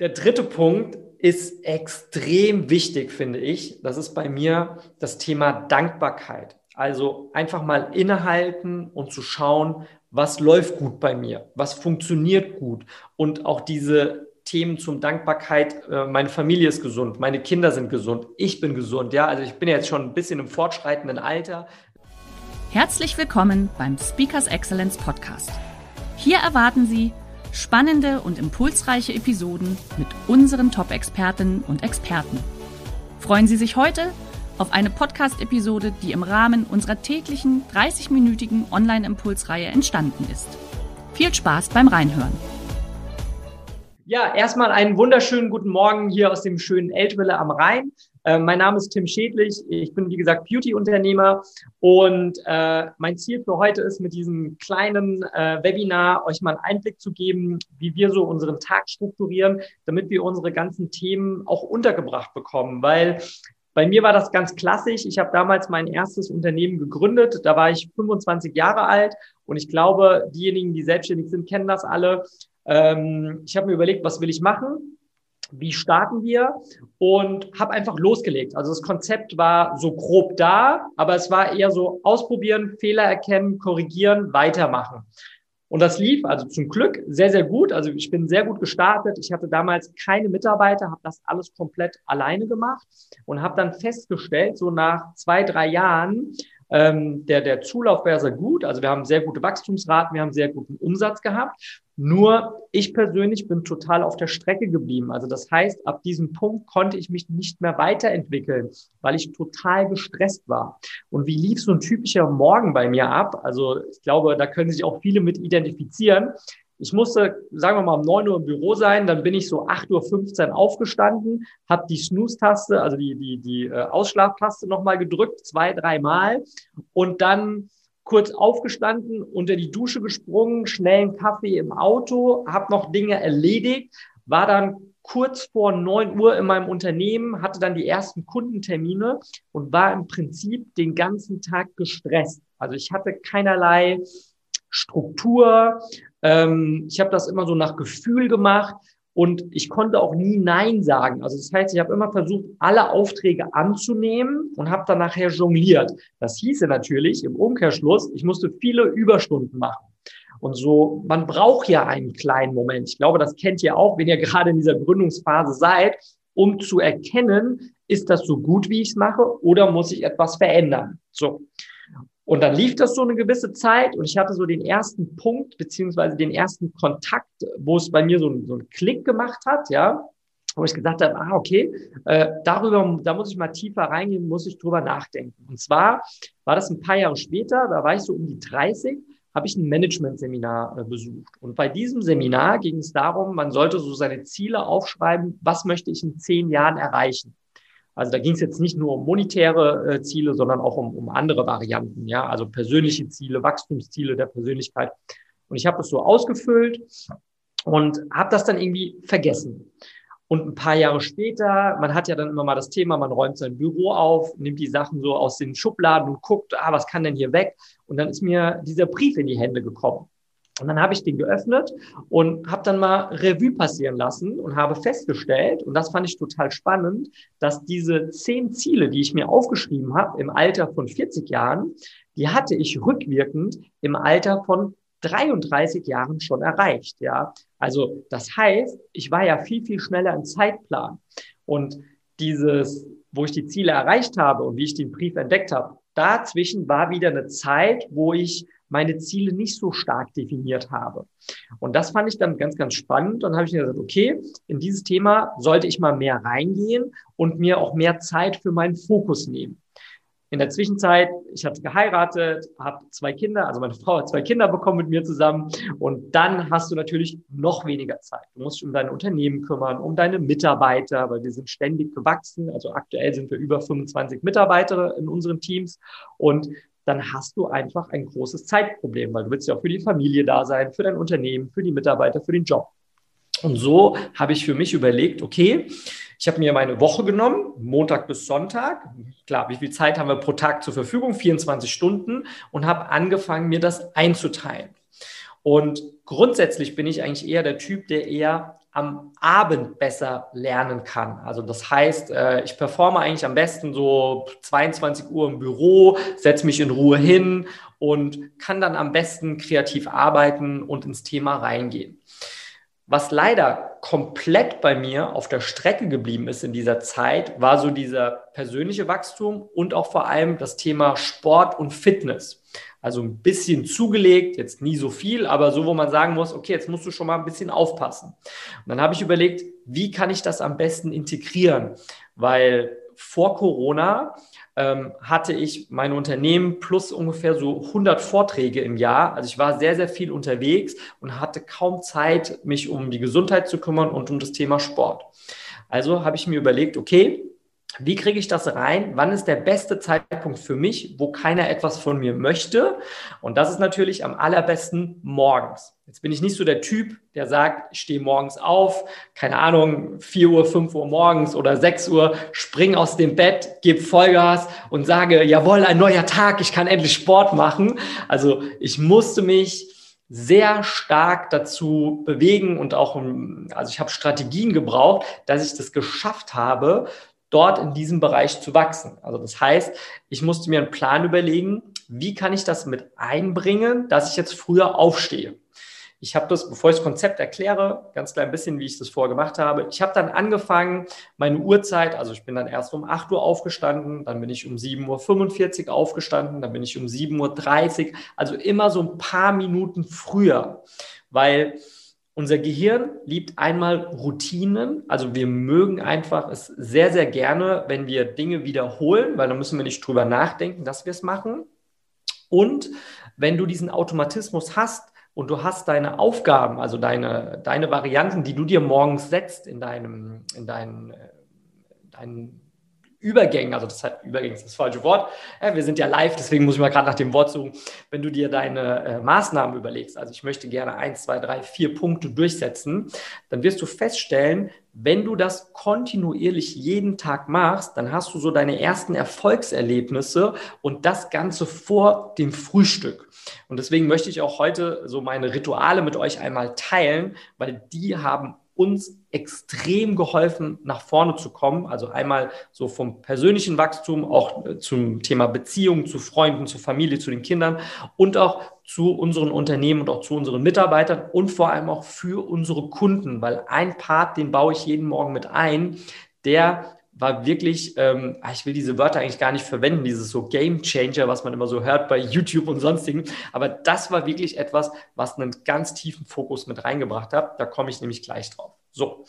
Der dritte Punkt ist extrem wichtig, finde ich. Das ist bei mir das Thema Dankbarkeit. Also einfach mal innehalten und zu schauen, was läuft gut bei mir, was funktioniert gut und auch diese Themen zum Dankbarkeit. Äh, meine Familie ist gesund, meine Kinder sind gesund, ich bin gesund. Ja, also ich bin jetzt schon ein bisschen im fortschreitenden Alter. Herzlich willkommen beim Speakers Excellence Podcast. Hier erwarten Sie Spannende und impulsreiche Episoden mit unseren Top-Expertinnen und Experten. Freuen Sie sich heute auf eine Podcast-Episode, die im Rahmen unserer täglichen 30-minütigen Online-Impulsreihe entstanden ist. Viel Spaß beim Reinhören. Ja, erstmal einen wunderschönen guten Morgen hier aus dem schönen Eltville am Rhein. Äh, mein Name ist Tim Schädlich. Ich bin, wie gesagt, Beauty-Unternehmer. Und äh, mein Ziel für heute ist, mit diesem kleinen äh, Webinar euch mal einen Einblick zu geben, wie wir so unseren Tag strukturieren, damit wir unsere ganzen Themen auch untergebracht bekommen. Weil bei mir war das ganz klassisch. Ich habe damals mein erstes Unternehmen gegründet. Da war ich 25 Jahre alt. Und ich glaube, diejenigen, die selbstständig sind, kennen das alle. Ähm, ich habe mir überlegt, was will ich machen? Wie starten wir und habe einfach losgelegt. Also das Konzept war so grob da, aber es war eher so ausprobieren, Fehler erkennen, korrigieren, weitermachen. Und das lief also zum Glück sehr, sehr gut. Also ich bin sehr gut gestartet. Ich hatte damals keine Mitarbeiter, habe das alles komplett alleine gemacht und habe dann festgestellt, so nach zwei, drei Jahren, ähm, der, der Zulauf war sehr gut. Also wir haben sehr gute Wachstumsraten, wir haben sehr guten Umsatz gehabt. Nur ich persönlich bin total auf der Strecke geblieben. Also das heißt, ab diesem Punkt konnte ich mich nicht mehr weiterentwickeln, weil ich total gestresst war. Und wie lief so ein typischer Morgen bei mir ab? Also ich glaube, da können sich auch viele mit identifizieren. Ich musste, sagen wir mal, um neun Uhr im Büro sein, dann bin ich so acht Uhr fünfzehn aufgestanden, habe die Snooze-Taste, also die, die, die äh, Ausschlaftaste nochmal gedrückt, zwei, dreimal und dann kurz aufgestanden, unter die Dusche gesprungen, schnellen Kaffee im Auto, habe noch Dinge erledigt, war dann kurz vor neun Uhr in meinem Unternehmen, hatte dann die ersten Kundentermine und war im Prinzip den ganzen Tag gestresst. Also ich hatte keinerlei Struktur. Ähm, ich habe das immer so nach Gefühl gemacht und ich konnte auch nie Nein sagen. Also das heißt, ich habe immer versucht, alle Aufträge anzunehmen und habe dann nachher jongliert. Das hieße natürlich im Umkehrschluss, ich musste viele Überstunden machen. Und so, man braucht ja einen kleinen Moment. Ich glaube, das kennt ihr auch, wenn ihr gerade in dieser Gründungsphase seid, um zu erkennen, ist das so gut, wie ich es mache, oder muss ich etwas verändern? So. Und dann lief das so eine gewisse Zeit und ich hatte so den ersten Punkt beziehungsweise den ersten Kontakt, wo es bei mir so, so einen Klick gemacht hat, ja, wo ich gesagt habe, ah, okay, äh, darüber, da muss ich mal tiefer reingehen, muss ich drüber nachdenken. Und zwar war das ein paar Jahre später, da war ich so um die 30, habe ich ein Management-Seminar äh, besucht. Und bei diesem Seminar ging es darum, man sollte so seine Ziele aufschreiben, was möchte ich in zehn Jahren erreichen. Also da ging es jetzt nicht nur um monetäre äh, Ziele, sondern auch um, um andere Varianten, ja, also persönliche Ziele, Wachstumsziele der Persönlichkeit. Und ich habe das so ausgefüllt und habe das dann irgendwie vergessen. Und ein paar Jahre später, man hat ja dann immer mal das Thema, man räumt sein Büro auf, nimmt die Sachen so aus den Schubladen und guckt, ah, was kann denn hier weg? Und dann ist mir dieser Brief in die Hände gekommen. Und dann habe ich den geöffnet und habe dann mal Revue passieren lassen und habe festgestellt, und das fand ich total spannend, dass diese zehn Ziele, die ich mir aufgeschrieben habe im Alter von 40 Jahren, die hatte ich rückwirkend im Alter von 33 Jahren schon erreicht. Ja, also das heißt, ich war ja viel, viel schneller im Zeitplan. Und dieses, wo ich die Ziele erreicht habe und wie ich den Brief entdeckt habe, dazwischen war wieder eine Zeit, wo ich meine Ziele nicht so stark definiert habe. Und das fand ich dann ganz, ganz spannend. Und habe ich mir gesagt, okay, in dieses Thema sollte ich mal mehr reingehen und mir auch mehr Zeit für meinen Fokus nehmen. in der Zwischenzeit, ich hatte geheiratet, habe zwei Kinder, also meine Frau hat zwei Kinder bekommen mit mir zusammen und dann hast du natürlich noch weniger Zeit. Du musst dich um deine Unternehmen kümmern, um deine Mitarbeiter, weil wir sind ständig gewachsen. Also aktuell sind wir über 25 Mitarbeiter in unseren Teams und dann hast du einfach ein großes Zeitproblem, weil du willst ja auch für die Familie da sein, für dein Unternehmen, für die Mitarbeiter, für den Job. Und so habe ich für mich überlegt, okay, ich habe mir meine Woche genommen, Montag bis Sonntag. Klar, wie viel Zeit haben wir pro Tag zur Verfügung? 24 Stunden und habe angefangen, mir das einzuteilen. Und grundsätzlich bin ich eigentlich eher der Typ, der eher am Abend besser lernen kann. Also das heißt, äh, ich performe eigentlich am besten so 22 Uhr im Büro, setze mich in Ruhe hin und kann dann am besten kreativ arbeiten und ins Thema reingehen. Was leider komplett bei mir auf der Strecke geblieben ist in dieser Zeit, war so dieser persönliche Wachstum und auch vor allem das Thema Sport und Fitness. Also ein bisschen zugelegt, jetzt nie so viel, aber so, wo man sagen muss, okay, jetzt musst du schon mal ein bisschen aufpassen. Und dann habe ich überlegt, wie kann ich das am besten integrieren? Weil vor Corona ähm, hatte ich mein Unternehmen plus ungefähr so 100 Vorträge im Jahr. Also ich war sehr, sehr viel unterwegs und hatte kaum Zeit, mich um die Gesundheit zu kümmern und um das Thema Sport. Also habe ich mir überlegt, okay, wie kriege ich das rein? Wann ist der beste Zeitpunkt für mich, wo keiner etwas von mir möchte? Und das ist natürlich am allerbesten morgens. Jetzt bin ich nicht so der Typ, der sagt, ich stehe morgens auf, keine Ahnung, 4 Uhr, 5 Uhr morgens oder 6 Uhr, spring aus dem Bett, gebe Vollgas und sage, jawohl, ein neuer Tag, ich kann endlich Sport machen. Also ich musste mich sehr stark dazu bewegen und auch, also ich habe Strategien gebraucht, dass ich das geschafft habe, dort in diesem Bereich zu wachsen. Also das heißt, ich musste mir einen Plan überlegen, wie kann ich das mit einbringen, dass ich jetzt früher aufstehe. Ich habe das, bevor ich das Konzept erkläre, ganz klein bisschen, wie ich das vorher gemacht habe. Ich habe dann angefangen, meine Uhrzeit, also ich bin dann erst um 8 Uhr aufgestanden, dann bin ich um 7.45 Uhr aufgestanden, dann bin ich um 7.30 Uhr, also immer so ein paar Minuten früher, weil unser Gehirn liebt einmal Routinen. Also wir mögen einfach es sehr, sehr gerne, wenn wir Dinge wiederholen, weil dann müssen wir nicht drüber nachdenken, dass wir es machen. Und wenn du diesen Automatismus hast und du hast deine Aufgaben, also deine, deine Varianten, die du dir morgens setzt in deinem, in deinen, äh, deinen Übergängen, also das heißt, Übergänge ist das falsche Wort. Ja, wir sind ja live, deswegen muss ich mal gerade nach dem Wort suchen. Wenn du dir deine äh, Maßnahmen überlegst, also ich möchte gerne eins, zwei, drei, vier Punkte durchsetzen, dann wirst du feststellen, wenn du das kontinuierlich jeden Tag machst, dann hast du so deine ersten Erfolgserlebnisse und das Ganze vor dem Frühstück. Und deswegen möchte ich auch heute so meine Rituale mit euch einmal teilen, weil die haben uns extrem geholfen, nach vorne zu kommen. Also einmal so vom persönlichen Wachstum, auch äh, zum Thema Beziehungen zu Freunden, zur Familie, zu den Kindern und auch zu unseren Unternehmen und auch zu unseren Mitarbeitern und vor allem auch für unsere Kunden, weil ein Part, den baue ich jeden Morgen mit ein, der war wirklich, ähm, ah, ich will diese Wörter eigentlich gar nicht verwenden, dieses so Game Changer, was man immer so hört bei YouTube und sonstigen. Aber das war wirklich etwas, was einen ganz tiefen Fokus mit reingebracht hat. Da komme ich nämlich gleich drauf. So.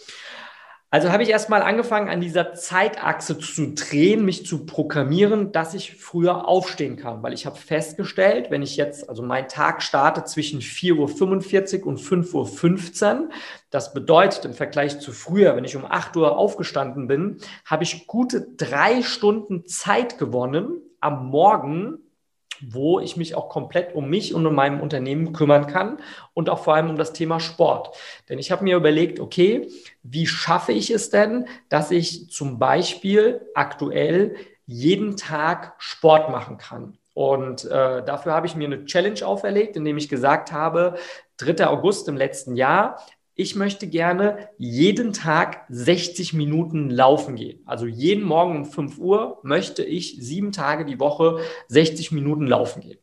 Also habe ich erstmal angefangen, an dieser Zeitachse zu drehen, mich zu programmieren, dass ich früher aufstehen kann. Weil ich habe festgestellt, wenn ich jetzt, also mein Tag starte zwischen 4.45 Uhr und 5.15 Uhr, das bedeutet im Vergleich zu früher, wenn ich um 8 Uhr aufgestanden bin, habe ich gute drei Stunden Zeit gewonnen am Morgen, wo ich mich auch komplett um mich und um meinem Unternehmen kümmern kann und auch vor allem um das Thema Sport. Denn ich habe mir überlegt, okay, wie schaffe ich es denn, dass ich zum Beispiel aktuell jeden Tag Sport machen kann? Und äh, dafür habe ich mir eine Challenge auferlegt, indem ich gesagt habe, 3. August im letzten Jahr, ich möchte gerne jeden Tag 60 Minuten laufen gehen. Also jeden Morgen um 5 Uhr möchte ich sieben Tage die Woche 60 Minuten laufen gehen.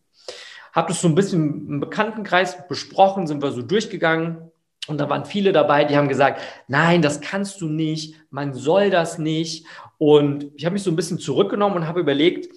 Habe das so ein bisschen im Bekanntenkreis besprochen, sind wir so durchgegangen. Und da waren viele dabei, die haben gesagt, nein, das kannst du nicht, man soll das nicht. Und ich habe mich so ein bisschen zurückgenommen und habe überlegt,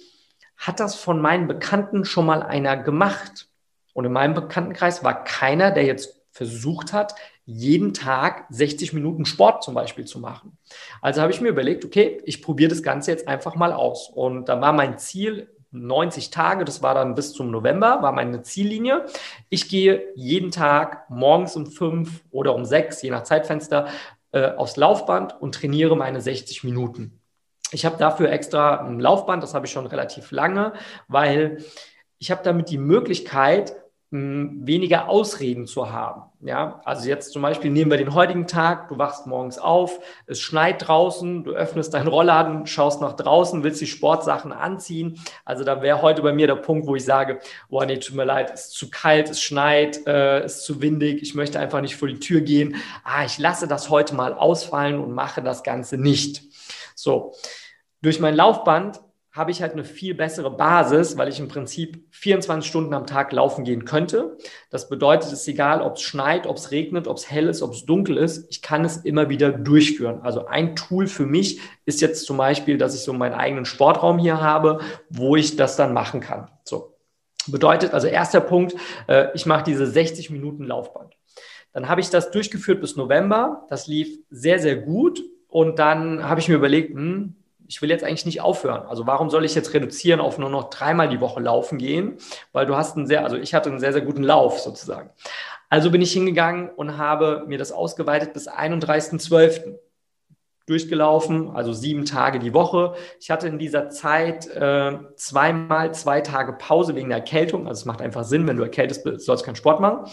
hat das von meinen Bekannten schon mal einer gemacht? Und in meinem Bekanntenkreis war keiner, der jetzt versucht hat, jeden Tag 60 Minuten Sport zum Beispiel zu machen. Also habe ich mir überlegt, okay, ich probiere das Ganze jetzt einfach mal aus. Und da war mein Ziel 90 Tage, das war dann bis zum November, war meine Ziellinie. Ich gehe jeden Tag morgens um fünf oder um sechs, je nach Zeitfenster, äh, aufs Laufband und trainiere meine 60 Minuten. Ich habe dafür extra ein Laufband, das habe ich schon relativ lange, weil ich habe damit die Möglichkeit, weniger Ausreden zu haben. Ja, also jetzt zum Beispiel nehmen wir den heutigen Tag, du wachst morgens auf, es schneit draußen, du öffnest deinen Rollladen, schaust nach draußen, willst die Sportsachen anziehen. Also da wäre heute bei mir der Punkt, wo ich sage, boah, nee, tut mir leid, es ist zu kalt, es schneit, äh, ist zu windig, ich möchte einfach nicht vor die Tür gehen. Ah, ich lasse das heute mal ausfallen und mache das Ganze nicht. So, durch mein Laufband habe ich halt eine viel bessere Basis, weil ich im Prinzip 24 Stunden am Tag laufen gehen könnte. Das bedeutet, es ist egal, ob es schneit, ob es regnet, ob es hell ist, ob es dunkel ist, ich kann es immer wieder durchführen. Also ein Tool für mich ist jetzt zum Beispiel, dass ich so meinen eigenen Sportraum hier habe, wo ich das dann machen kann. So. Bedeutet also erster Punkt, äh, ich mache diese 60 Minuten Laufband. Dann habe ich das durchgeführt bis November. Das lief sehr, sehr gut. Und dann habe ich mir überlegt, hm, ich will jetzt eigentlich nicht aufhören. Also warum soll ich jetzt reduzieren auf nur noch dreimal die Woche laufen gehen? Weil du hast einen sehr, also ich hatte einen sehr, sehr guten Lauf sozusagen. Also bin ich hingegangen und habe mir das ausgeweitet bis 31.12 durchgelaufen, also sieben Tage die Woche. Ich hatte in dieser Zeit äh, zweimal zwei Tage Pause wegen der Erkältung. Also es macht einfach Sinn, wenn du erkältet bist, sollst keinen Sport machen.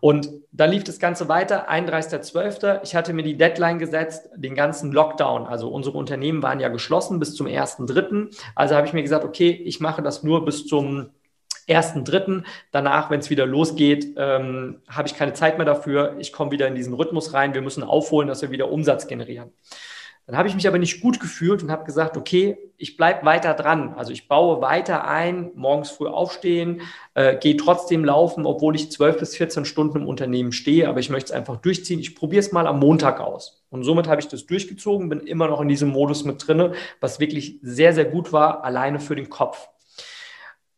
Und dann lief das Ganze weiter, 31.12. Ich hatte mir die Deadline gesetzt, den ganzen Lockdown. Also unsere Unternehmen waren ja geschlossen bis zum 1.3. Also habe ich mir gesagt, okay, ich mache das nur bis zum ersten, dritten. Danach, wenn es wieder losgeht, ähm, habe ich keine Zeit mehr dafür. Ich komme wieder in diesen Rhythmus rein. Wir müssen aufholen, dass wir wieder Umsatz generieren. Dann habe ich mich aber nicht gut gefühlt und habe gesagt, okay, ich bleibe weiter dran. Also ich baue weiter ein, morgens früh aufstehen, äh, gehe trotzdem laufen, obwohl ich 12 bis 14 Stunden im Unternehmen stehe, aber ich möchte es einfach durchziehen. Ich probiere es mal am Montag aus. Und somit habe ich das durchgezogen, bin immer noch in diesem Modus mit drinne, was wirklich sehr, sehr gut war, alleine für den Kopf.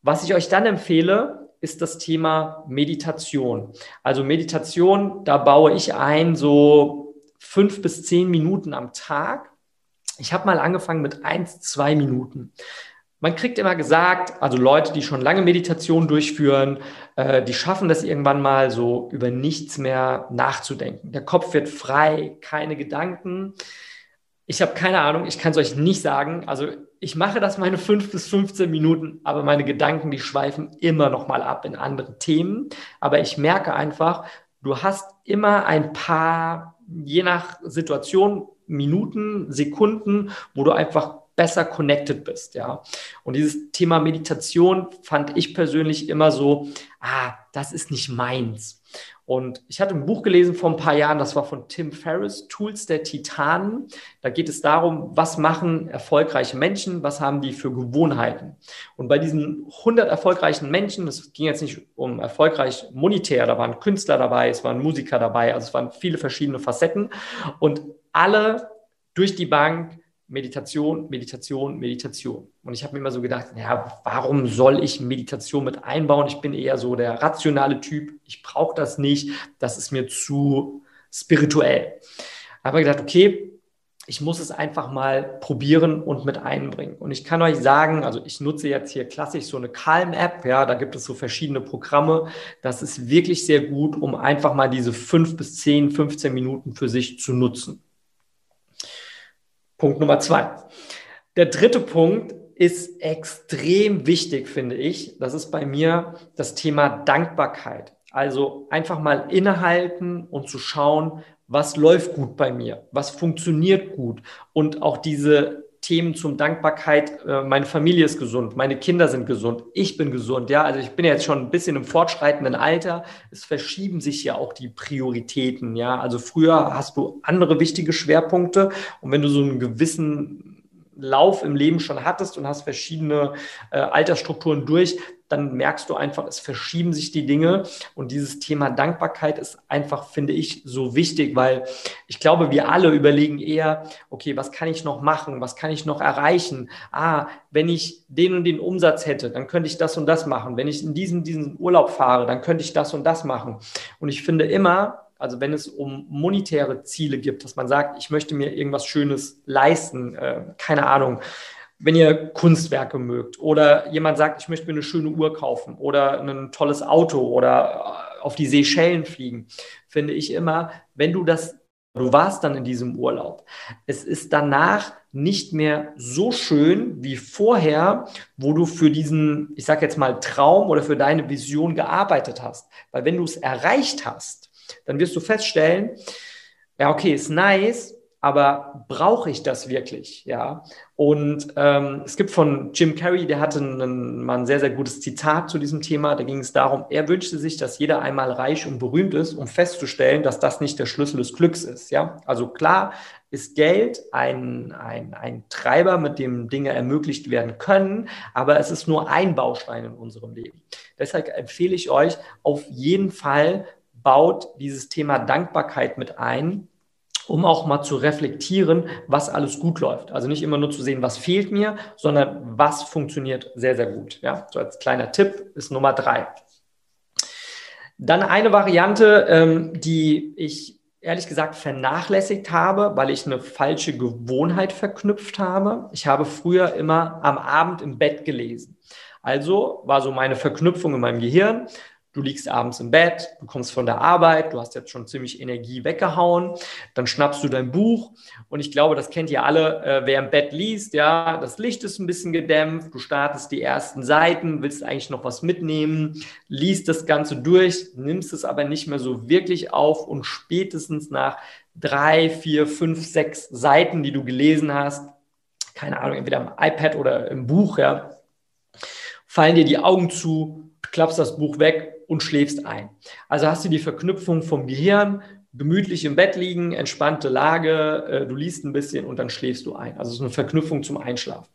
Was ich euch dann empfehle, ist das Thema Meditation. Also Meditation, da baue ich ein so fünf bis zehn Minuten am Tag. Ich habe mal angefangen mit eins, zwei Minuten. Man kriegt immer gesagt, also Leute, die schon lange Meditation durchführen, äh, die schaffen das irgendwann mal so über nichts mehr nachzudenken. Der Kopf wird frei, keine Gedanken. Ich habe keine Ahnung, ich kann es euch nicht sagen. Also ich mache das meine fünf bis 15 Minuten, aber meine Gedanken, die schweifen immer noch mal ab in andere Themen. Aber ich merke einfach, du hast immer ein paar je nach Situation Minuten, Sekunden, wo du einfach besser connected bist, ja. Und dieses Thema Meditation fand ich persönlich immer so, ah, das ist nicht meins. Und ich hatte ein Buch gelesen vor ein paar Jahren, das war von Tim Ferriss, Tools der Titanen. Da geht es darum, was machen erfolgreiche Menschen, was haben die für Gewohnheiten. Und bei diesen 100 erfolgreichen Menschen, das ging jetzt nicht um erfolgreich monetär, da waren Künstler dabei, es waren Musiker dabei, also es waren viele verschiedene Facetten. Und alle durch die Bank Meditation, Meditation, Meditation. Und ich habe mir immer so gedacht, ja, warum soll ich Meditation mit einbauen? Ich bin eher so der rationale Typ. Ich brauche das nicht. Das ist mir zu spirituell. Aber gedacht, okay, ich muss es einfach mal probieren und mit einbringen. Und ich kann euch sagen, also ich nutze jetzt hier klassisch so eine Calm-App, ja, da gibt es so verschiedene Programme. Das ist wirklich sehr gut, um einfach mal diese fünf bis zehn, 15 Minuten für sich zu nutzen. Punkt Nummer zwei. Der dritte Punkt ist extrem wichtig, finde ich. Das ist bei mir das Thema Dankbarkeit. Also einfach mal innehalten und zu schauen, was läuft gut bei mir, was funktioniert gut und auch diese Themen zum Dankbarkeit. Äh, meine Familie ist gesund, meine Kinder sind gesund, ich bin gesund. Ja, also ich bin jetzt schon ein bisschen im fortschreitenden Alter. Es verschieben sich ja auch die Prioritäten. Ja, also früher hast du andere wichtige Schwerpunkte und wenn du so einen gewissen Lauf im Leben schon hattest und hast verschiedene äh, Altersstrukturen durch, dann merkst du einfach, es verschieben sich die Dinge. Und dieses Thema Dankbarkeit ist einfach, finde ich, so wichtig, weil ich glaube, wir alle überlegen eher, okay, was kann ich noch machen? Was kann ich noch erreichen? Ah, wenn ich den und den Umsatz hätte, dann könnte ich das und das machen. Wenn ich in diesen, diesen Urlaub fahre, dann könnte ich das und das machen. Und ich finde immer, Also wenn es um monetäre Ziele gibt, dass man sagt, ich möchte mir irgendwas Schönes leisten, äh, keine Ahnung, wenn ihr Kunstwerke mögt oder jemand sagt, ich möchte mir eine schöne Uhr kaufen oder ein tolles Auto oder äh, auf die Seychellen fliegen, finde ich immer, wenn du das, du warst dann in diesem Urlaub, es ist danach nicht mehr so schön wie vorher, wo du für diesen, ich sage jetzt mal, Traum oder für deine Vision gearbeitet hast. Weil wenn du es erreicht hast, dann wirst du feststellen, ja, okay, ist nice, aber brauche ich das wirklich? Ja. Und ähm, es gibt von Jim Carrey, der hatte einen, mal ein sehr, sehr gutes Zitat zu diesem Thema. Da ging es darum, er wünschte sich, dass jeder einmal reich und berühmt ist, um festzustellen, dass das nicht der Schlüssel des Glücks ist. Ja. Also klar ist Geld ein, ein, ein Treiber, mit dem Dinge ermöglicht werden können, aber es ist nur ein Baustein in unserem Leben. Deshalb empfehle ich euch auf jeden Fall, baut dieses Thema Dankbarkeit mit ein um auch mal zu reflektieren, was alles gut läuft. Also nicht immer nur zu sehen, was fehlt mir, sondern was funktioniert sehr, sehr gut. Ja, so als kleiner Tipp ist Nummer drei. Dann eine Variante, ähm, die ich ehrlich gesagt vernachlässigt habe, weil ich eine falsche Gewohnheit verknüpft habe. Ich habe früher immer am Abend im Bett gelesen. Also war so meine Verknüpfung in meinem Gehirn. Du liegst abends im Bett, du kommst von der Arbeit, du hast jetzt schon ziemlich Energie weggehauen, dann schnappst du dein Buch. Und ich glaube, das kennt ihr alle, äh, wer im Bett liest, ja, das Licht ist ein bisschen gedämpft, du startest die ersten Seiten, willst eigentlich noch was mitnehmen, liest das Ganze durch, nimmst es aber nicht mehr so wirklich auf und spätestens nach drei, vier, fünf, sechs Seiten, die du gelesen hast, keine Ahnung, entweder im iPad oder im Buch, ja, fallen dir die Augen zu, klappst das Buch weg und schläfst ein. Also hast du die Verknüpfung vom Gehirn, gemütlich im Bett liegen, entspannte Lage, äh, du liest ein bisschen und dann schläfst du ein. Also es ist eine Verknüpfung zum Einschlafen.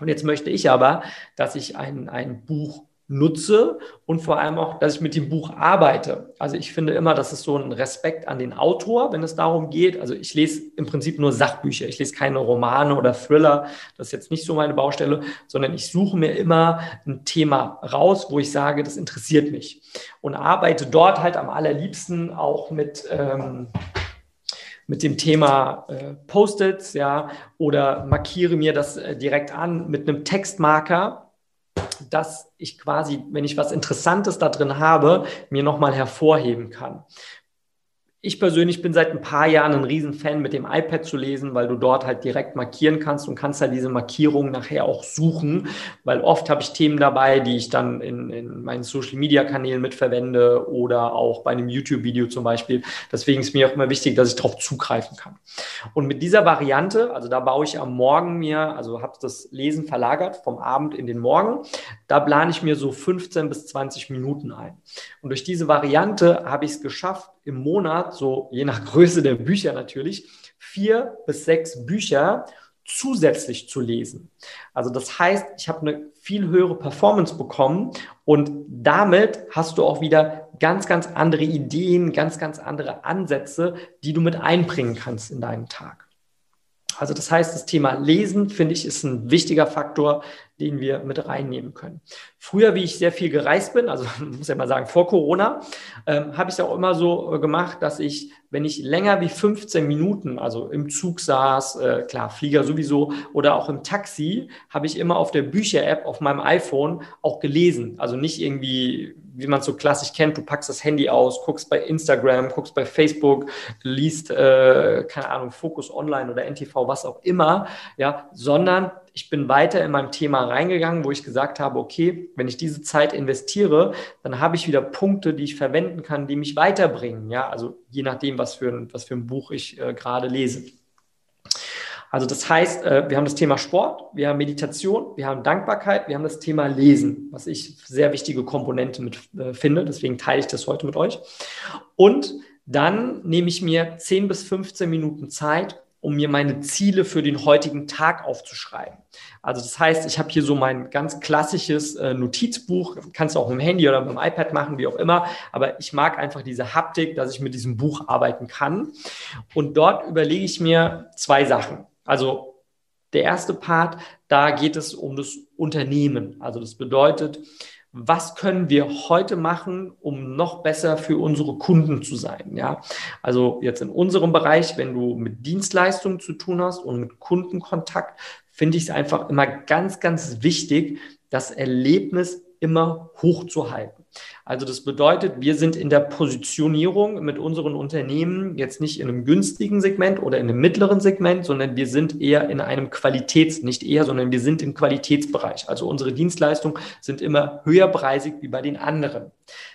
Und jetzt möchte ich aber, dass ich ein, ein Buch nutze und vor allem auch, dass ich mit dem Buch arbeite. Also ich finde immer, das ist so ein Respekt an den Autor, wenn es darum geht. Also ich lese im Prinzip nur Sachbücher. Ich lese keine Romane oder Thriller. Das ist jetzt nicht so meine Baustelle, sondern ich suche mir immer ein Thema raus, wo ich sage, das interessiert mich. Und arbeite dort halt am allerliebsten auch mit, ähm, mit dem Thema äh, Post-its, ja, oder markiere mir das äh, direkt an mit einem Textmarker dass ich quasi, wenn ich was Interessantes da drin habe, mir nochmal hervorheben kann. Ich persönlich bin seit ein paar Jahren ein Riesenfan, mit dem iPad zu lesen, weil du dort halt direkt markieren kannst und kannst halt diese Markierungen nachher auch suchen, weil oft habe ich Themen dabei, die ich dann in, in meinen Social-Media-Kanälen mitverwende oder auch bei einem YouTube-Video zum Beispiel. Deswegen ist mir auch immer wichtig, dass ich darauf zugreifen kann. Und mit dieser Variante, also da baue ich am Morgen mir, also habe das Lesen verlagert vom Abend in den Morgen, da plane ich mir so 15 bis 20 Minuten ein. Und durch diese Variante habe ich es geschafft, im Monat, so je nach Größe der Bücher natürlich, vier bis sechs Bücher zusätzlich zu lesen. Also das heißt, ich habe eine viel höhere Performance bekommen und damit hast du auch wieder ganz, ganz andere Ideen, ganz, ganz andere Ansätze, die du mit einbringen kannst in deinen Tag. Also das heißt, das Thema Lesen, finde ich, ist ein wichtiger Faktor, den wir mit reinnehmen können. Früher, wie ich sehr viel gereist bin, also muss ja mal sagen, vor Corona, ähm, habe ich es auch immer so äh, gemacht, dass ich, wenn ich länger wie 15 Minuten, also im Zug saß, äh, klar, Flieger sowieso, oder auch im Taxi, habe ich immer auf der Bücher-App auf meinem iPhone auch gelesen. Also nicht irgendwie, wie man es so klassisch kennt, du packst das Handy aus, guckst bei Instagram, guckst bei Facebook, liest, äh, keine Ahnung, Focus Online oder NTV, was auch immer, ja, sondern ich bin weiter in meinem Thema reingegangen, wo ich gesagt habe, okay, wenn ich diese Zeit investiere, dann habe ich wieder Punkte, die ich verwenden kann, die mich weiterbringen. Ja, also je nachdem, was für ein, was für ein Buch ich äh, gerade lese. Also das heißt, äh, wir haben das Thema Sport, wir haben Meditation, wir haben Dankbarkeit, wir haben das Thema Lesen, was ich sehr wichtige Komponente mit äh, finde. Deswegen teile ich das heute mit euch. Und dann nehme ich mir 10 bis 15 Minuten Zeit, um mir meine Ziele für den heutigen Tag aufzuschreiben. Also das heißt, ich habe hier so mein ganz klassisches äh, Notizbuch, kannst du auch mit dem Handy oder mit dem iPad machen, wie auch immer, aber ich mag einfach diese Haptik, dass ich mit diesem Buch arbeiten kann. Und dort überlege ich mir zwei Sachen. Also der erste Part, da geht es um das Unternehmen. Also das bedeutet, was können wir heute machen, um noch besser für unsere Kunden zu sein. Ja, also jetzt in unserem Bereich, wenn du mit Dienstleistungen zu tun hast und mit Kundenkontakt, finde ich es einfach immer ganz, ganz wichtig, das Erlebnis immer hochzuhalten. Also das bedeutet, wir sind in der Positionierung mit unseren Unternehmen jetzt nicht in einem günstigen Segment oder in einem mittleren Segment, sondern wir sind eher in einem Qualitäts, nicht eher, sondern wir sind im Qualitätsbereich. Also unsere Dienstleistungen sind immer höherpreisig wie bei den anderen.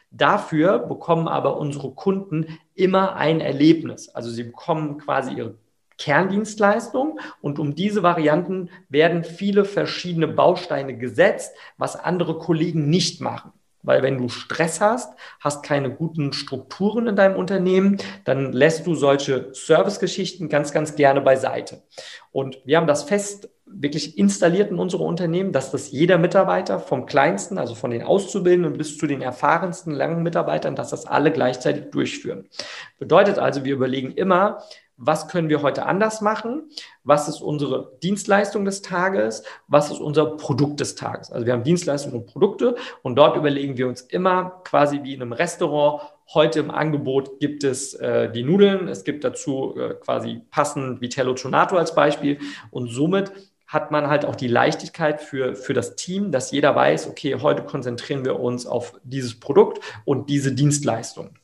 Dafür bekommen aber unsere Kunden immer ein Erlebnis. Also sie bekommen quasi ihre Kerndienstleistung und um diese Varianten werden viele verschiedene Bausteine gesetzt, was andere Kollegen nicht machen. Weil wenn du Stress hast, hast keine guten Strukturen in deinem Unternehmen, dann lässt du solche Servicegeschichten ganz, ganz gerne beiseite. Und wir haben das fest wirklich installiert in unsere Unternehmen, dass das jeder Mitarbeiter vom kleinsten, also von den Auszubildenden bis zu den erfahrensten langen Mitarbeitern, dass das alle gleichzeitig durchführen. Bedeutet also, wir überlegen immer, was können wir heute anders machen, was ist unsere Dienstleistung des Tages, was ist unser Produkt des Tages. Also wir haben Dienstleistungen und Produkte und dort überlegen wir uns immer quasi wie in einem Restaurant, heute im Angebot gibt es äh, die Nudeln, es gibt dazu äh, quasi passend Vitello Tonato als Beispiel und somit hat man halt auch die Leichtigkeit für, für das Team, dass jeder weiß, okay, heute konzentrieren wir uns auf dieses Produkt und diese Dienstleistung.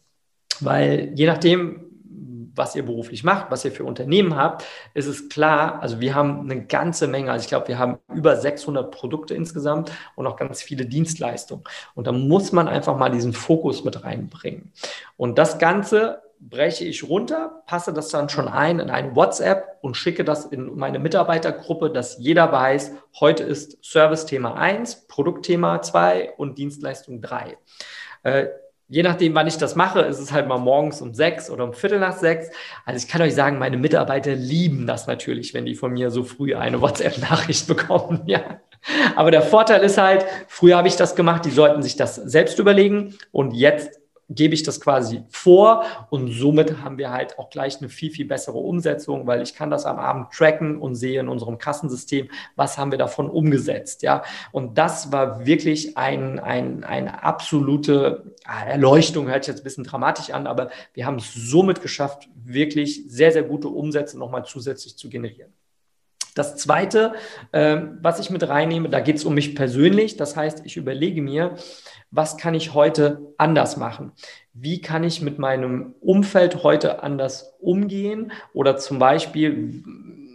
Weil je nachdem, was ihr beruflich macht, was ihr für Unternehmen habt, ist es klar, also wir haben eine ganze Menge, also ich glaube, wir haben über 600 Produkte insgesamt und auch ganz viele Dienstleistungen. Und da muss man einfach mal diesen Fokus mit reinbringen. Und das Ganze breche ich runter, passe das dann schon ein in eine WhatsApp und schicke das in meine Mitarbeitergruppe, dass jeder weiß, heute ist Service-Thema 1, Produktthema 2 und Dienstleistung 3 je nachdem, wann ich das mache, ist es halt mal morgens um sechs oder um Viertel nach sechs. Also ich kann euch sagen, meine Mitarbeiter lieben das natürlich, wenn die von mir so früh eine WhatsApp-Nachricht bekommen. Ja. Aber der Vorteil ist halt, früher habe ich das gemacht, die sollten sich das selbst überlegen und jetzt gebe ich das quasi vor und somit haben wir halt auch gleich eine viel, viel bessere Umsetzung, weil ich kann das am Abend tracken und sehe in unserem Kassensystem, was haben wir davon umgesetzt, ja. Und das war wirklich ein, ein, eine absolute Erleuchtung, hört sich jetzt ein bisschen dramatisch an, aber wir haben es somit geschafft, wirklich sehr, sehr gute Umsätze nochmal zusätzlich zu generieren. Das Zweite, äh, was ich mit reinnehme, da geht es um mich persönlich. Das heißt, ich überlege mir, was kann ich heute anders machen? Wie kann ich mit meinem Umfeld heute anders umgehen? Oder zum Beispiel,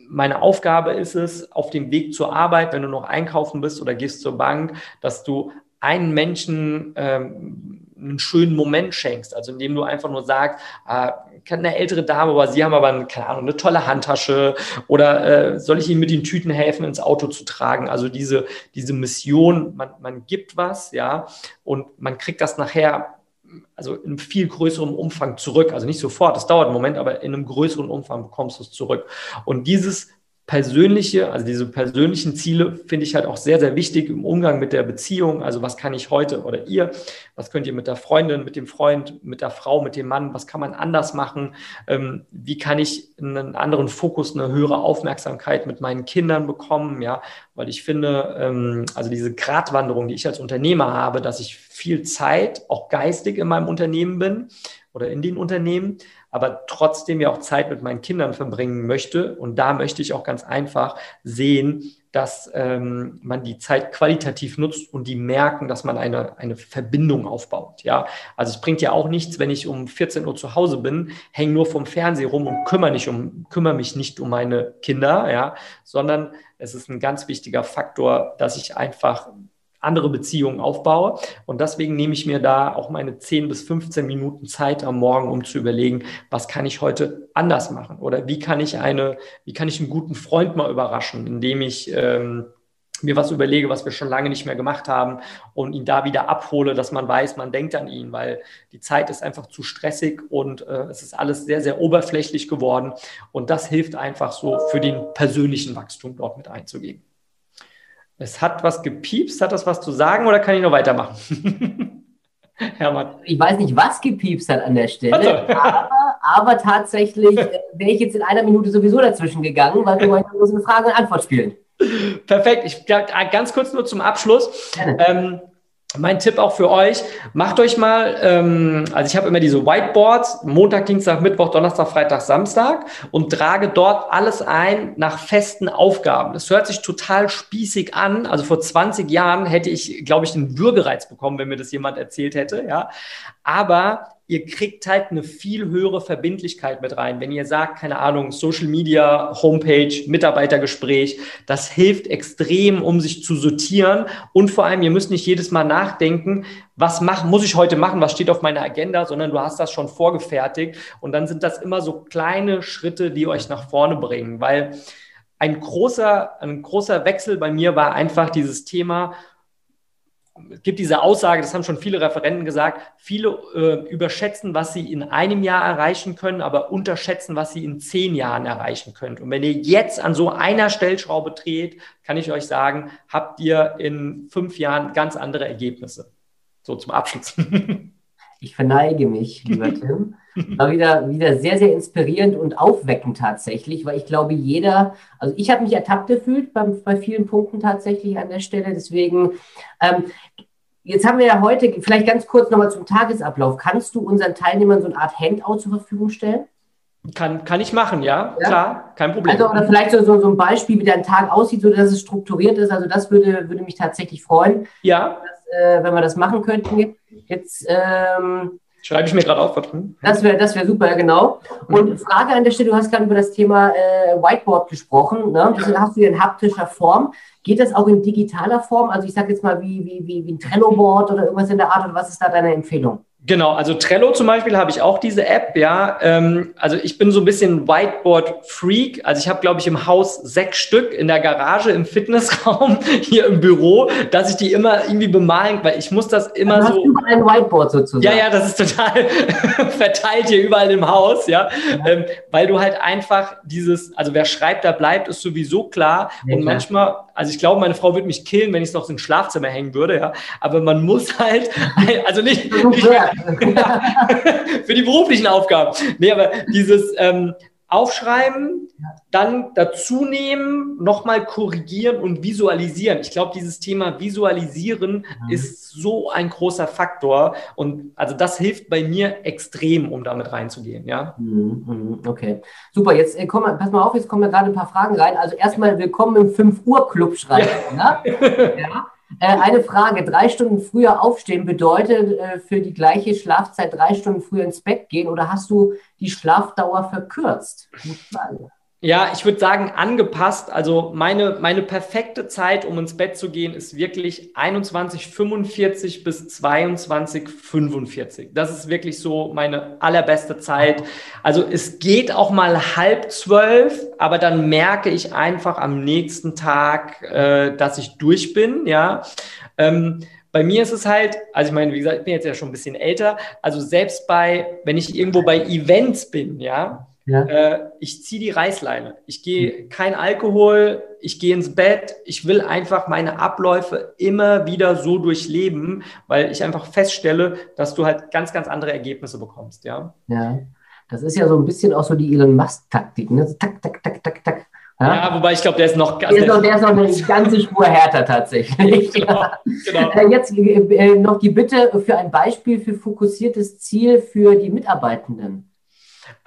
meine Aufgabe ist es, auf dem Weg zur Arbeit, wenn du noch einkaufen bist oder gehst zur Bank, dass du einen Menschen ähm, einen schönen Moment schenkst. Also indem du einfach nur sagst, äh, eine ältere Dame, aber sie haben aber, keine Ahnung, eine tolle Handtasche oder äh, soll ich ihnen mit den Tüten helfen, ins Auto zu tragen? Also diese, diese Mission, man, man gibt was, ja, und man kriegt das nachher also in viel größerem Umfang zurück. Also nicht sofort, das dauert einen Moment, aber in einem größeren Umfang bekommst du es zurück. Und dieses persönliche, also diese persönlichen Ziele finde ich halt auch sehr, sehr wichtig im Umgang mit der Beziehung. Also was kann ich heute oder ihr, was könnt ihr mit der Freundin, mit dem Freund, mit der Frau, mit dem Mann, was kann man anders machen? Ähm, wie kann ich einen anderen Fokus, eine höhere Aufmerksamkeit mit meinen Kindern bekommen? Ja, weil ich finde, ähm, also diese Gratwanderung, die ich als Unternehmer habe, dass ich viel Zeit, auch geistig in meinem Unternehmen bin oder in den Unternehmen, aber trotzdem ja auch Zeit mit meinen Kindern verbringen möchte. Und da möchte ich auch ganz einfach sehen, dass ähm, man die Zeit qualitativ nutzt und die merken, dass man eine, eine Verbindung aufbaut. Ja, also es bringt ja auch nichts, wenn ich um 14 Uhr zu Hause bin, hänge nur vom Fernseher rum und kümmere, nicht um, kümmere mich nicht um meine Kinder, ja, sondern es ist ein ganz wichtiger Faktor, dass ich einfach andere Beziehungen aufbaue. Und deswegen nehme ich mir da auch meine 10 bis 15 Minuten Zeit am Morgen, um zu überlegen, was kann ich heute anders machen? Oder wie kann ich eine, wie kann ich einen guten Freund mal überraschen, indem ich ähm, mir was überlege, was wir schon lange nicht mehr gemacht haben und ihn da wieder abhole, dass man weiß, man denkt an ihn, weil die Zeit ist einfach zu stressig und äh, es ist alles sehr, sehr oberflächlich geworden. Und das hilft einfach so für den persönlichen Wachstum dort mit einzugehen. Es hat was gepiepst, hat das was zu sagen oder kann ich noch weitermachen? Hermann. Ich weiß nicht, was gepiepst hat an der Stelle, also. aber, aber, tatsächlich äh, wäre ich jetzt in einer Minute sowieso dazwischen gegangen, weil wir wollen bloß eine Frage und Antwort spielen. Perfekt. Ich ganz kurz nur zum Abschluss. Ähm, mein Tipp auch für euch, macht euch mal, ähm, also ich habe immer diese Whiteboards, Montag, Dienstag, Mittwoch, Donnerstag, Freitag, Samstag und trage dort alles ein nach festen Aufgaben. Das hört sich total spießig an. Also vor 20 Jahren hätte ich, glaube ich, einen Würgereiz bekommen, wenn mir das jemand erzählt hätte, ja. Aber ihr kriegt halt eine viel höhere Verbindlichkeit mit rein. Wenn ihr sagt, keine Ahnung, Social Media, Homepage, Mitarbeitergespräch, das hilft extrem, um sich zu sortieren. Und vor allem, ihr müsst nicht jedes Mal nachdenken, was mach, muss ich heute machen, was steht auf meiner Agenda, sondern du hast das schon vorgefertigt. Und dann sind das immer so kleine Schritte, die euch nach vorne bringen. Weil ein großer, ein großer Wechsel bei mir war einfach dieses Thema, es gibt diese Aussage, das haben schon viele Referenten gesagt, viele äh, überschätzen, was sie in einem Jahr erreichen können, aber unterschätzen, was sie in zehn Jahren erreichen können. Und wenn ihr jetzt an so einer Stellschraube dreht, kann ich euch sagen, habt ihr in fünf Jahren ganz andere Ergebnisse. So zum Abschluss. Ich verneige mich, lieber Tim. War wieder, wieder sehr, sehr inspirierend und aufweckend tatsächlich, weil ich glaube, jeder, also ich habe mich ertappt gefühlt bei, bei vielen Punkten tatsächlich an der Stelle. Deswegen, ähm, jetzt haben wir ja heute, vielleicht ganz kurz nochmal zum Tagesablauf. Kannst du unseren Teilnehmern so eine Art Handout zur Verfügung stellen? Kann, kann ich machen, ja, ja? klar, kein Problem. Also, oder vielleicht so, so, so ein Beispiel, wie dein Tag aussieht, so dass es strukturiert ist. Also, das würde, würde mich tatsächlich freuen. Ja. Dass, äh, wenn wir das machen könnten. Jetzt, ähm, Schreibe ich mir gerade auf. Das wäre das wär super, genau. Und Frage an der Stelle, du hast gerade über das Thema äh, Whiteboard gesprochen. Ne? Das hast du in haptischer Form. Geht das auch in digitaler Form? Also ich sage jetzt mal wie, wie, wie, wie ein Trello-Board oder irgendwas in der Art. Und was ist da deine Empfehlung? Genau, also Trello zum Beispiel habe ich auch diese App, ja. Ähm, also ich bin so ein bisschen Whiteboard-Freak. Also ich habe, glaube ich, im Haus sechs Stück in der Garage, im Fitnessraum, hier im Büro, dass ich die immer irgendwie bemalen, weil ich muss das immer also so. Hast du ein Whiteboard sozusagen. Ja, ja, das ist total verteilt hier überall im Haus, ja. ja. Ähm, weil du halt einfach dieses, also wer schreibt, da bleibt, ist sowieso klar. Ja, Und manchmal, also ich glaube, meine Frau würde mich killen, wenn ich es noch ins Schlafzimmer hängen würde, ja. Aber man muss halt, also nicht, nicht für die beruflichen Aufgaben. Nee, aber dieses ähm, Aufschreiben, dann dazu nehmen, nochmal korrigieren und visualisieren. Ich glaube, dieses Thema Visualisieren mhm. ist so ein großer Faktor und also das hilft bei mir extrem, um damit reinzugehen. Ja. Mhm, mhm, okay, super. Jetzt äh, komm, pass mal auf, jetzt kommen wir gerade ein paar Fragen rein. Also erstmal willkommen im 5 Uhr Club schreiben. Ja. ja. Äh, eine Frage. Drei Stunden früher aufstehen bedeutet äh, für die gleiche Schlafzeit drei Stunden früher ins Bett gehen oder hast du die Schlafdauer verkürzt? Ja, ich würde sagen, angepasst. Also meine, meine perfekte Zeit, um ins Bett zu gehen, ist wirklich 21.45 bis 22.45. Das ist wirklich so meine allerbeste Zeit. Also es geht auch mal halb zwölf, aber dann merke ich einfach am nächsten Tag, äh, dass ich durch bin, ja. Ähm, bei mir ist es halt, also ich meine, wie gesagt, ich bin jetzt ja schon ein bisschen älter, also selbst bei, wenn ich irgendwo bei Events bin, ja, ja. Äh, ich ziehe die Reißleine. Ich gehe kein Alkohol, ich gehe ins Bett. Ich will einfach meine Abläufe immer wieder so durchleben, weil ich einfach feststelle, dass du halt ganz, ganz andere Ergebnisse bekommst. Ja. Ja. Das ist ja so ein bisschen auch so die Elon Musk-Taktik. Ne? Tak, tak, tak, tak, tak. Ja, ja wobei ich glaube, der ist noch der ist noch, der ist noch eine ganze Spur härter tatsächlich. genau, genau. Äh, jetzt äh, noch die Bitte für ein Beispiel für fokussiertes Ziel für die Mitarbeitenden.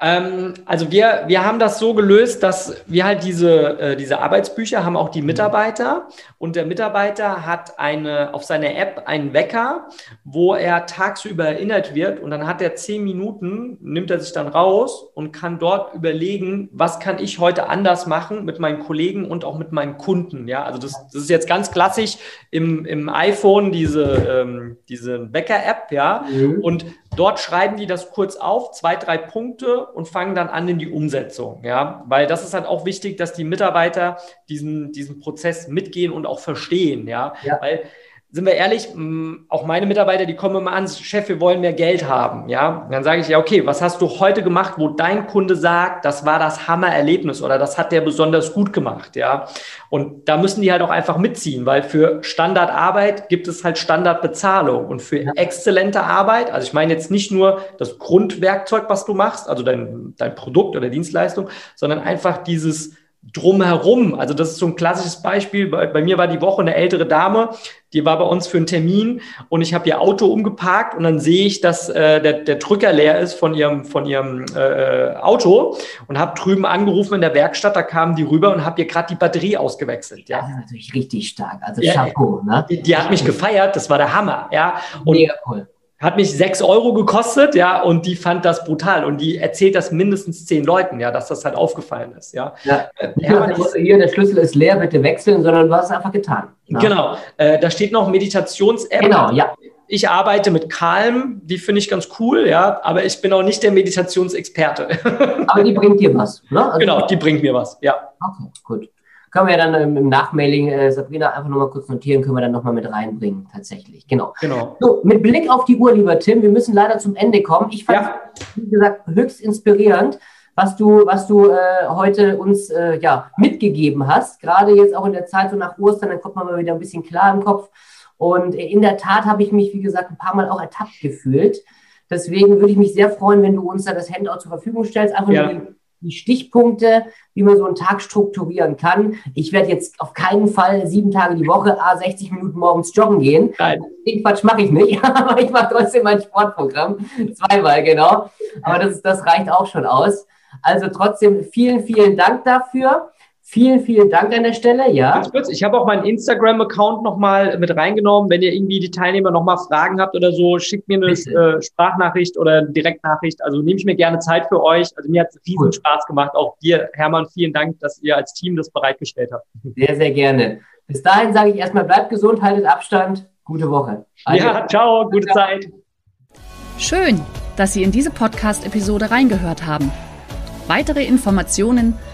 Ähm, also wir, wir haben das so gelöst, dass wir halt diese, äh, diese Arbeitsbücher haben auch die mhm. Mitarbeiter und der Mitarbeiter hat eine, auf seiner App einen Wecker, wo er tagsüber erinnert wird und dann hat er zehn Minuten, nimmt er sich dann raus und kann dort überlegen, was kann ich heute anders machen mit meinen Kollegen und auch mit meinen Kunden. Ja, also das, das ist jetzt ganz klassisch im, im iPhone diese, ähm, diese Wecker-App, ja, mhm. und Dort schreiben die das kurz auf, zwei, drei Punkte und fangen dann an in die Umsetzung. Ja, weil das ist halt auch wichtig, dass die Mitarbeiter diesen, diesen Prozess mitgehen und auch verstehen. Ja, ja. weil sind wir ehrlich, auch meine Mitarbeiter, die kommen immer an, Chef, wir wollen mehr Geld haben. Ja, und dann sage ich ja, okay, was hast du heute gemacht, wo dein Kunde sagt, das war das Hammererlebnis oder das hat der besonders gut gemacht. Ja, und da müssen die halt auch einfach mitziehen, weil für Standardarbeit gibt es halt Standardbezahlung und für exzellente Arbeit, also ich meine jetzt nicht nur das Grundwerkzeug, was du machst, also dein, dein Produkt oder Dienstleistung, sondern einfach dieses drumherum. Also das ist so ein klassisches Beispiel. Bei, bei, mir war die Woche eine ältere Dame, die war bei uns für einen Termin und ich habe ihr Auto umgeparkt und dann sehe ich, dass äh, der, der Drücker leer ist von ihrem, von ihrem äh, Auto und habe drüben angerufen in der Werkstatt, da kamen die rüber und habe ihr gerade die Batterie ausgewechselt. Ja. Das ist natürlich richtig stark. Also Chapeau. Ne? Die, die, hat mich gefeiert, das war der Hammer. Ja. Und Mega cool. Hat mich sechs Euro gekostet, ja, und die fand das brutal. Und die erzählt das mindestens zehn Leuten, ja, dass das halt aufgefallen ist, ja. ja. Äh, hier, der Schlüssel ist leer, bitte wechseln, sondern du hast es einfach getan. Ja. Genau. Äh, da steht noch Meditations-App. Genau, ja. Ich arbeite mit Calm, die finde ich ganz cool, ja, aber ich bin auch nicht der Meditationsexperte. aber die bringt dir was, ne? Also genau, die bringt mir was, ja. Okay, gut. Können wir ja dann im, im Nachmailing, äh, Sabrina, einfach nochmal kurz notieren, können wir dann nochmal mit reinbringen, tatsächlich. Genau. genau. So, mit Blick auf die Uhr, lieber Tim, wir müssen leider zum Ende kommen. Ich fand, ja. wie gesagt, höchst inspirierend, was du, was du äh, heute uns äh, ja, mitgegeben hast. Gerade jetzt auch in der Zeit so nach Ostern, dann kommt man mal wieder ein bisschen klar im Kopf. Und in der Tat habe ich mich, wie gesagt, ein paar Mal auch ertappt gefühlt. Deswegen würde ich mich sehr freuen, wenn du uns da das Handout zur Verfügung stellst. Einfach ja. nur die Stichpunkte, wie man so einen Tag strukturieren kann. Ich werde jetzt auf keinen Fall sieben Tage die Woche, a 60 Minuten morgens joggen gehen. Nein. Den Quatsch mache ich nicht, aber ich mache trotzdem mein Sportprogramm. Zweimal, genau. Aber das, das reicht auch schon aus. Also trotzdem vielen, vielen Dank dafür. Vielen, vielen Dank an der Stelle. Ja. Ganz kurz, ich habe auch meinen Instagram-Account nochmal mit reingenommen. Wenn ihr irgendwie die Teilnehmer nochmal Fragen habt oder so, schickt mir eine äh, Sprachnachricht oder eine Direktnachricht. Also nehme ich mir gerne Zeit für euch. Also mir hat es riesen cool. Spaß gemacht. Auch dir, Hermann, vielen Dank, dass ihr als Team das bereitgestellt habt. Sehr, sehr gerne. Bis dahin sage ich erstmal, bleibt gesund, haltet Abstand. Gute Woche. Also, ja, ciao, gute ciao. Zeit. Schön, dass Sie in diese Podcast-Episode reingehört haben. Weitere Informationen